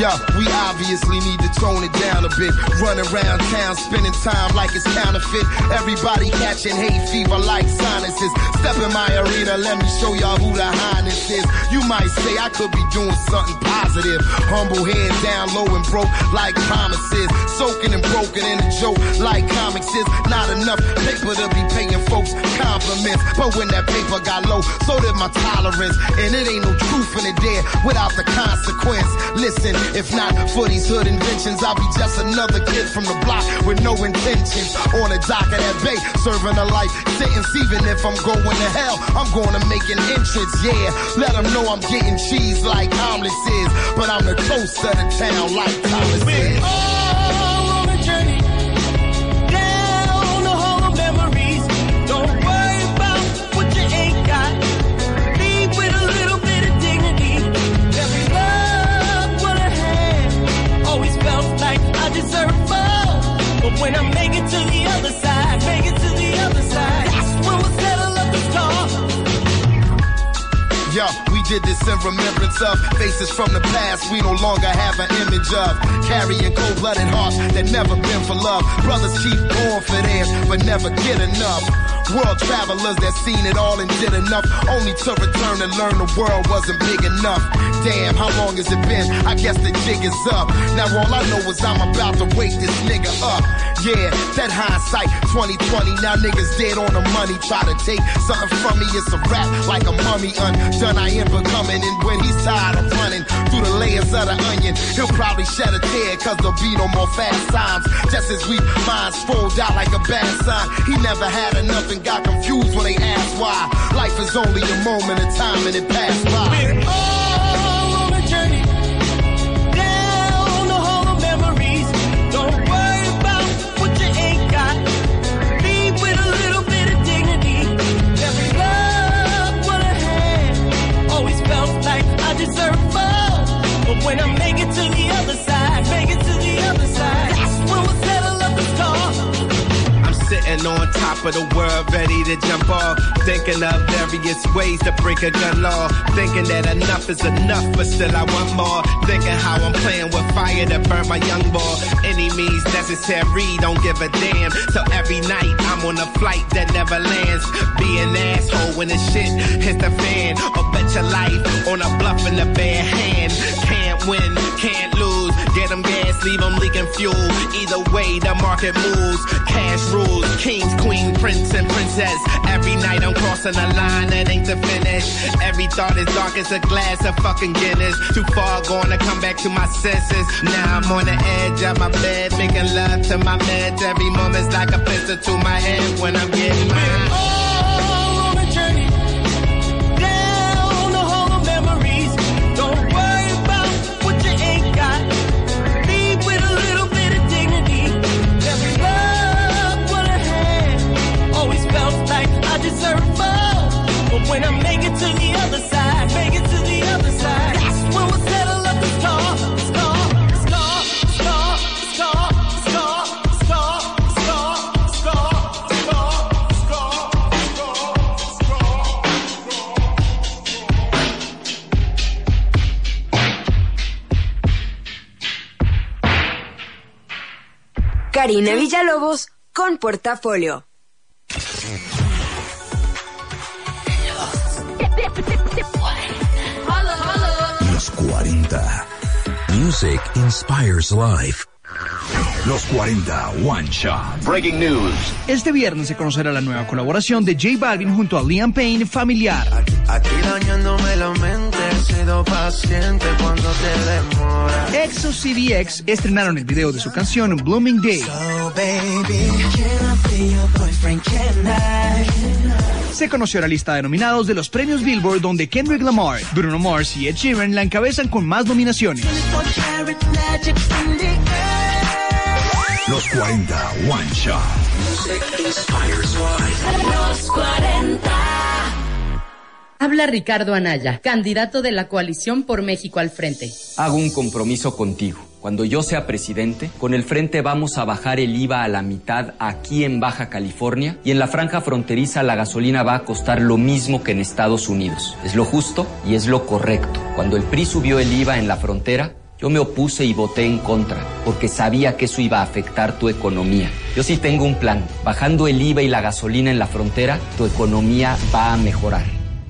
Yo, we obviously need to tone it down a bit. Run around town, spending time like it's counterfeit. Everybody catching hay fever like sinuses. Step in my arena, let me show y'all who the highness is. You might say I could be doing something positive. Humble head down low and broke like promises. Soaking and broken in a joke like comics is. Not enough paper to be paying folks compliments. But when that paper got low, so did my tolerance. And it ain't no truth in it there without the consequence. Listen, if not for these hood inventions, I'll be just another kid from the block with no intentions. On a dock of that bay, serving a life sentence. Even if I'm going to hell, I'm going to make an entrance. Yeah, let them know I'm getting cheese like omelets is. But I'm the toast of the town like Thomas is. When I make it to the other side, make it to the other side, that's when we'll settle up the score. Yo, we did this in remembrance of faces from the past we no longer have an image of. Carrying cold-blooded hearts that never been for love. Brothers keep going for theirs, but never get enough. World travelers that seen it all and did enough, only to return and learn the world wasn't big enough. Damn, how long has it been? I guess the jig is up. Now all I know is I'm about to wake this nigga up. Yeah, that hindsight 2020. Now niggas dead on the money. Try to take something from me, it's a rap like a mummy undone. I am becoming, and when he's tired of running through the layers of the onion, he'll probably shed a tear cause there'll be no more fast times. Just as we minds fold out like a bad sign. He never had enough and got confused when they asked why. Life is only a moment of time and it passed by. Thinking of various ways to break a gun law. Thinking that enough is enough, but still I want more. Thinking how I'm playing with fire to burn my young boy. Any means necessary, don't give a damn. So every night I'm on a flight that never lands. Be an asshole when the shit hits the fan. Or bet your life on a bluff in the bare hand. Can't win, can't lose. Get them gas, leave them leaking fuel. Either way, the market moves. Cash rules, kings, queen, prince, and princess. Every night I'm crossing a line that ain't the finish. Every thought is dark as a glass of fucking Guinness. Too far gone to come back to my senses. Now I'm on the edge of my bed, making love to my meds. Every moment's like a pistol to my head when I'm getting mine. When make it to the other side, make it to the other side, Karina Villalobos con Portafolio. Music inspires life. Los 40 One Shot. Breaking news. Este viernes se conocerá la nueva colaboración de J Balvin junto a Liam Payne, Familiar. Aquí dañándome la mente, he sido paciente cuando te demoras. EXO CDX estrenaron el video de su canción Blooming Day. Oh, baby, can I be your boyfriend? Can I? Se conoció la lista de nominados de los premios Billboard donde Kendrick Lamar, Bruno Mars y Ed Sheeran la encabezan con más nominaciones. Los 40 One Shot. Music inspires life. Los 40. Habla Ricardo Anaya, candidato de la coalición por México al frente. Hago un compromiso contigo. Cuando yo sea presidente, con el frente vamos a bajar el IVA a la mitad aquí en Baja California y en la franja fronteriza la gasolina va a costar lo mismo que en Estados Unidos. Es lo justo y es lo correcto. Cuando el PRI subió el IVA en la frontera, Yo me opuse y voté en contra, porque sabía que eso iba a afectar tu economía. Yo sí tengo un plan. Bajando el IVA y la gasolina en la frontera, tu economía va a mejorar.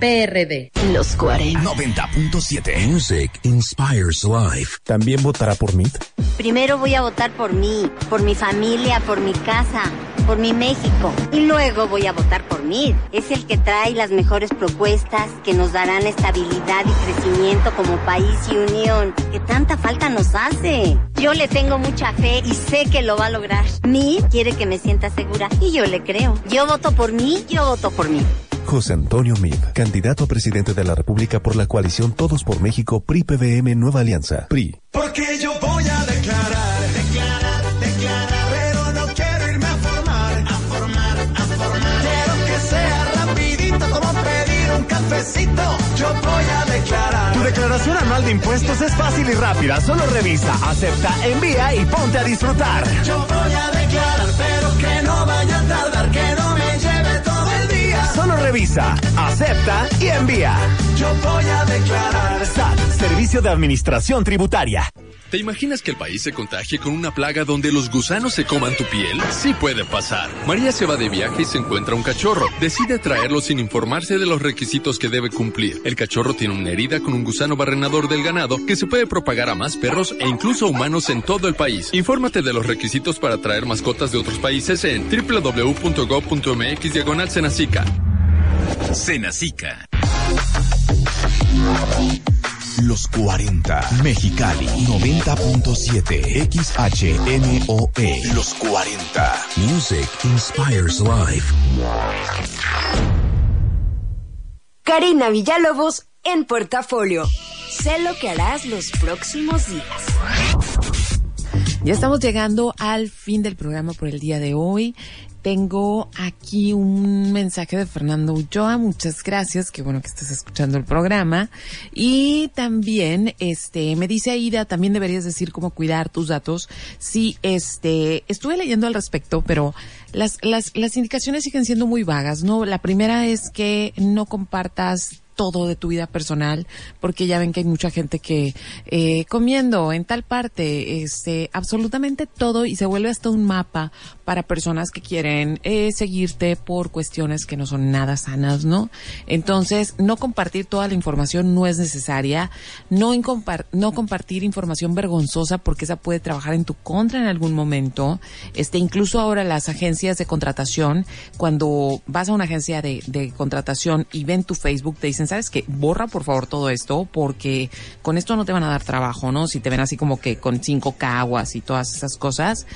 PRD. Los 40. 90.7 Music Inspires Life. ¿También votará por MIT? Primero voy a votar por mí, por mi familia, por mi casa, por mi México. Y luego voy a votar por mí. Es el que trae las mejores propuestas que nos darán estabilidad y crecimiento como país y unión, que tanta falta nos hace. Yo le tengo mucha fe y sé que lo va a lograr. Mí quiere que me sienta segura y yo le creo. Yo voto por mí, yo voto por mí. José Antonio Mid, candidato a presidente de la República por la coalición Todos por México, PRI PBM Nueva Alianza, PRI. Porque yo voy a declarar, declarar, declarar, pero no quiero irme a formar, a formar, a formar. Quiero que sea rapidito como pedir un cafecito. Yo voy a declarar. Tu declaración anual de impuestos es fácil y rápida. Solo revisa, acepta, envía y ponte a disfrutar. Yo voy a declarar, revisa, acepta y envía. Yo voy a declarar. SAT, Servicio de Administración Tributaria. ¿Te imaginas que el país se contagie con una plaga donde los gusanos se coman tu piel? Sí puede pasar. María se va de viaje y se encuentra un cachorro. Decide traerlo sin informarse de los requisitos que debe cumplir. El cachorro tiene una herida con un gusano barrenador del ganado que se puede propagar a más perros e incluso humanos en todo el país. Infórmate de los requisitos para traer mascotas de otros países en www.gov.mx diagonal Senacica. Senacica. Los 40. Mexicali 90.7 XHMOE. Los 40. Music Inspires Life. Karina Villalobos en portafolio. Sé lo que harás los próximos días. Ya estamos llegando al fin del programa por el día de hoy. Tengo aquí un mensaje de Fernando Ulloa. Muchas gracias. Qué bueno que estés escuchando el programa. Y también, este, me dice Aida, también deberías decir cómo cuidar tus datos. Sí, este, estuve leyendo al respecto, pero las, las, las indicaciones siguen siendo muy vagas, ¿no? La primera es que no compartas todo de tu vida personal, porque ya ven que hay mucha gente que eh, comiendo en tal parte, este, absolutamente todo y se vuelve hasta un mapa para personas que quieren eh, seguirte por cuestiones que no son nada sanas, ¿no? Entonces, no compartir toda la información no es necesaria, no, compartir información vergonzosa porque esa puede trabajar en tu contra en algún momento. Este, incluso ahora las agencias de contratación, cuando vas a una agencia de, de contratación y ven tu Facebook, te dicen, ¿sabes qué? Borra por favor todo esto porque con esto no te van a dar trabajo, ¿no? Si te ven así como que con cinco caguas y todas esas cosas.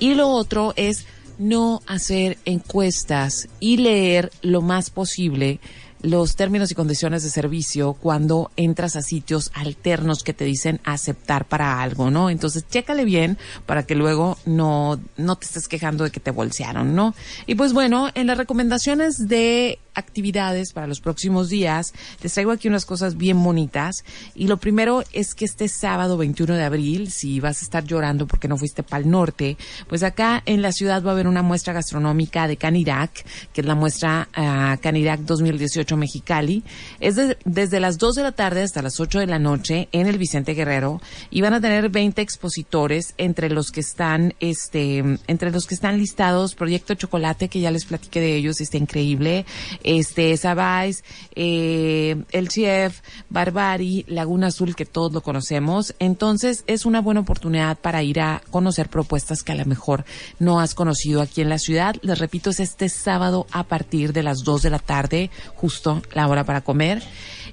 Y lo otro es no hacer encuestas y leer lo más posible los términos y condiciones de servicio cuando entras a sitios alternos que te dicen aceptar para algo, ¿no? Entonces, chécale bien para que luego no, no te estés quejando de que te bolsearon, ¿no? Y pues bueno, en las recomendaciones de actividades para los próximos días, les traigo aquí unas cosas bien bonitas. Y lo primero es que este sábado 21 de abril, si vas a estar llorando porque no fuiste para el norte, pues acá en la ciudad va a haber una muestra gastronómica de Canirac, que es la muestra ah, Canirac 2018 Mexicali. Es de- desde las 2 de la tarde hasta las 8 de la noche en el Vicente Guerrero y van a tener 20 expositores entre los que están, este, entre los que están listados Proyecto Chocolate, que ya les platiqué de ellos, está increíble, este, Sabais, eh, El Chef, Barbari, Laguna Azul, que todos lo conocemos. Entonces, es una buena oportunidad para ir a conocer propuestas que a lo mejor no has conocido aquí en la ciudad. Les repito, es este sábado a partir de las 2 de la tarde, justo la hora para comer.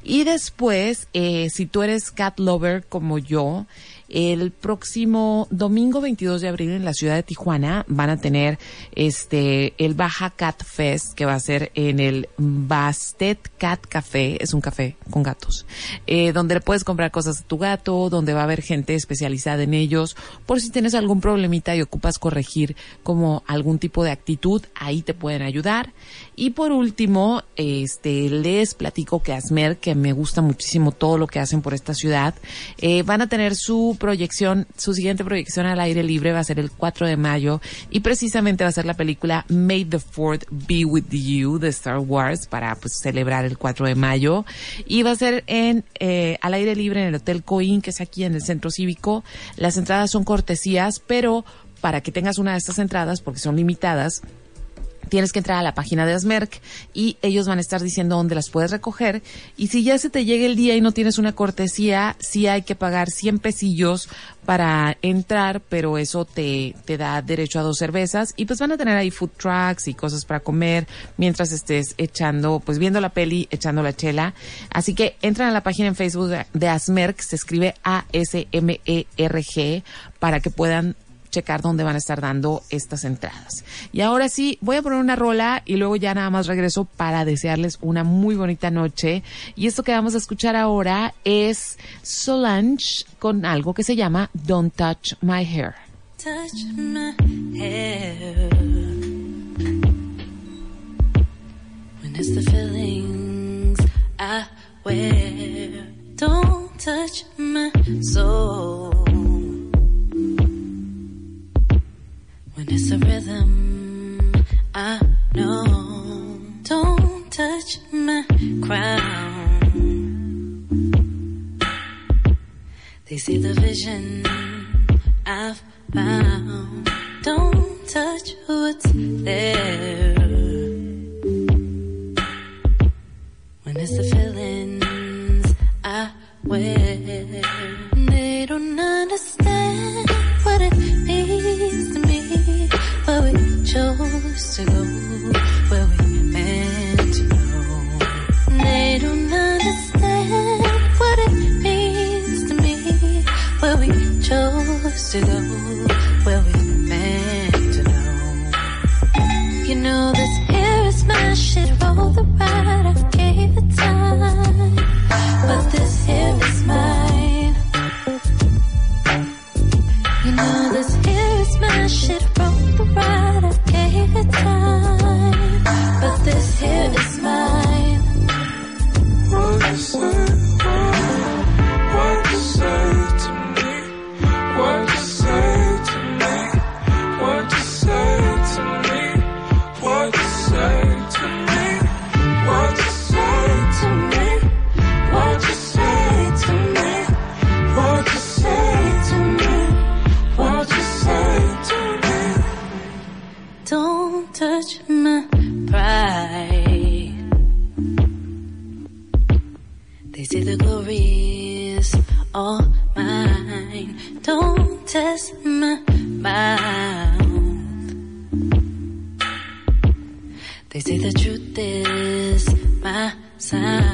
Y después, eh, si tú eres cat lover como yo, El próximo domingo 22 de abril en la ciudad de Tijuana van a tener este el Baja Cat Fest que va a ser en el Bastet Cat Café, es un café con gatos, eh, donde puedes comprar cosas de tu gato, donde va a haber gente especializada en ellos, por si tienes algún problemita y ocupas corregir como algún tipo de actitud, ahí te pueden ayudar. Y por último, este, les platico que Asmer, que me gusta muchísimo todo lo que hacen por esta ciudad, eh, van a tener su proyección, su siguiente proyección al aire libre va a ser el 4 de mayo y precisamente va a ser la película May the Fourth Be With You de Star Wars para pues celebrar el 4 de mayo y va a ser en eh, al aire libre en el Hotel Coin que es aquí en el centro cívico. Las entradas son cortesías, pero para que tengas una de estas entradas, porque son limitadas, tienes que entrar a la página de Asmerc y ellos van a estar diciendo dónde las puedes recoger. Y si ya se te llega el día y no tienes una cortesía, sí hay que pagar 100 pesillos para entrar, pero eso te, te da derecho a dos cervezas. Y pues van a tener ahí food trucks y cosas para comer mientras estés echando, pues viendo la peli, echando la chela. Así que entran a la página en Facebook de, Asmerc, se escribe A-S-M-E-R-G, para que puedan checar dónde van a estar dando estas entradas. Y ahora sí, voy a poner una rola y luego ya nada más regreso para desearles una muy bonita noche. Y esto que vamos a escuchar ahora es Solange con algo que se llama Don't Touch My Hair. touch my hair. When it's the feelings I wear, don't touch my soul. Rhythm I know, don't touch my crown. They see the vision I've found. Don't test my mouth. They say the truth is my sound.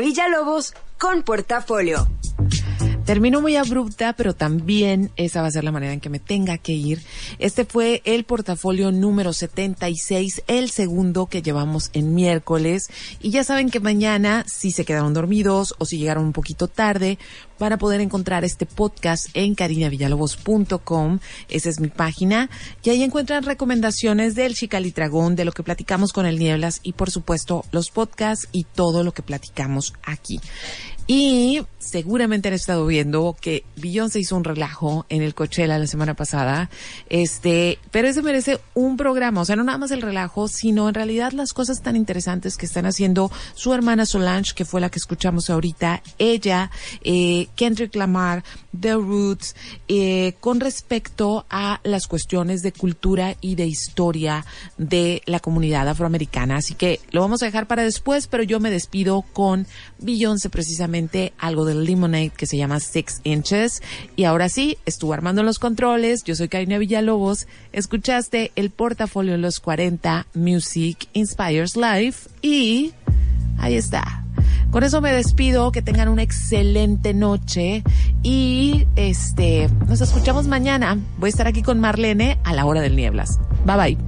Villalobos con Portafolio. Termino muy abrupta, pero también esa va a ser la manera en que me tenga que ir. Este fue el portafolio número 76, el segundo que llevamos en miércoles. Y ya saben que mañana, si se quedaron dormidos o si llegaron un poquito tarde, van a poder encontrar este podcast en carinavillalobos.com. Esa es mi página. Y ahí encuentran recomendaciones del Chicalitragón, de lo que platicamos con el Nieblas y por supuesto los podcasts y todo lo que platicamos aquí. Y seguramente han estado viendo que Beyoncé hizo un relajo en el Coachella la semana pasada. Este, pero eso merece un programa. O sea, no nada más el relajo, sino en realidad las cosas tan interesantes que están haciendo su hermana Solange, que fue la que escuchamos ahorita, ella, eh, Kendrick Lamar, The Roots, eh, con respecto a las cuestiones de cultura y de historia de la comunidad afroamericana. Así que lo vamos a dejar para después, pero yo me despido con Beyoncé precisamente algo del Lemonade que se llama Six Inches. Y ahora sí, estuvo armando los controles. Yo soy Karina Villalobos. Escuchaste el portafolio de los 40 Music Inspires Life y ahí está. Con eso me despido, que tengan una excelente noche y este nos escuchamos mañana. Voy a estar aquí con Marlene a la hora del nieblas. Bye bye.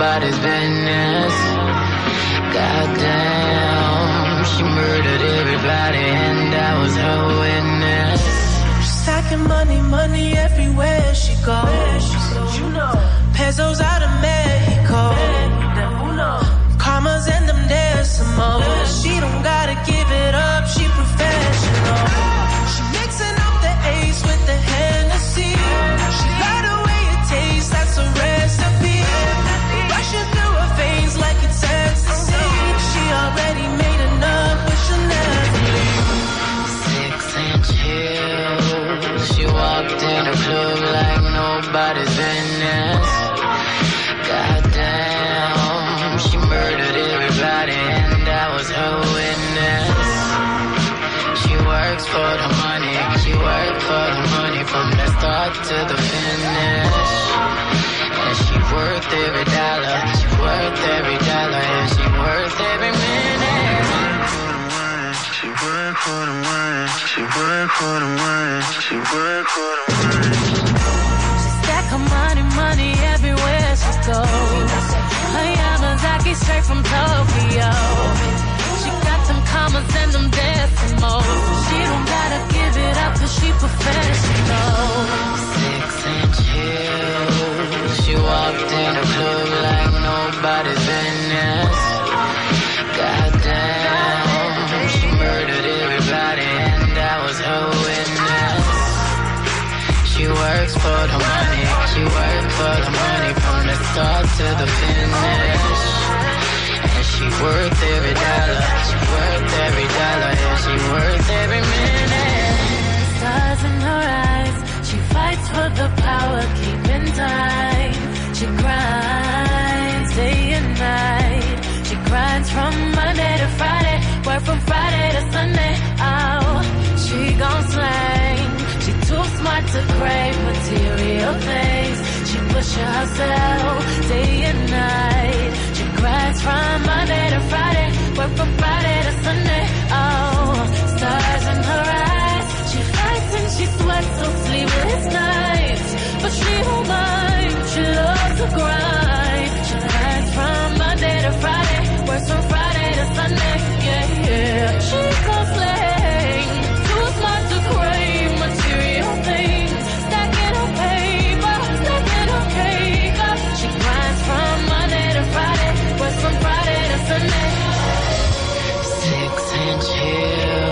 Nobody's business. Goddamn, she murdered everybody, and I was her witness. She's stacking money, money everywhere she goes. You know, pesos every dollar, she worth every dollar, and she worth every minute. She work for the money, she work for the money, she work for the money. She stack her money, money everywhere she goes. Her Yamazaki straight from Tokyo. She got them commas and them decimals. She don't gotta give it up cause she professional. Six inch heels. She walked in Goddamn, she murdered everybody and I was her witness. She works for the money, she works for the money from the start to the finish. And she worth every dollar, she worth every dollar, and she worth every minute. To crave material things. She pushes herself day and night. She grinds from Monday to Friday, work from Friday to Sunday. Oh, stars in her eyes. She fights and she sweats so sleepless nights, but she don't mind. She loves to grind. She grinds from Monday to Friday, works from Friday to Sunday. Yeah, yeah. She gon' slang.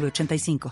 906985.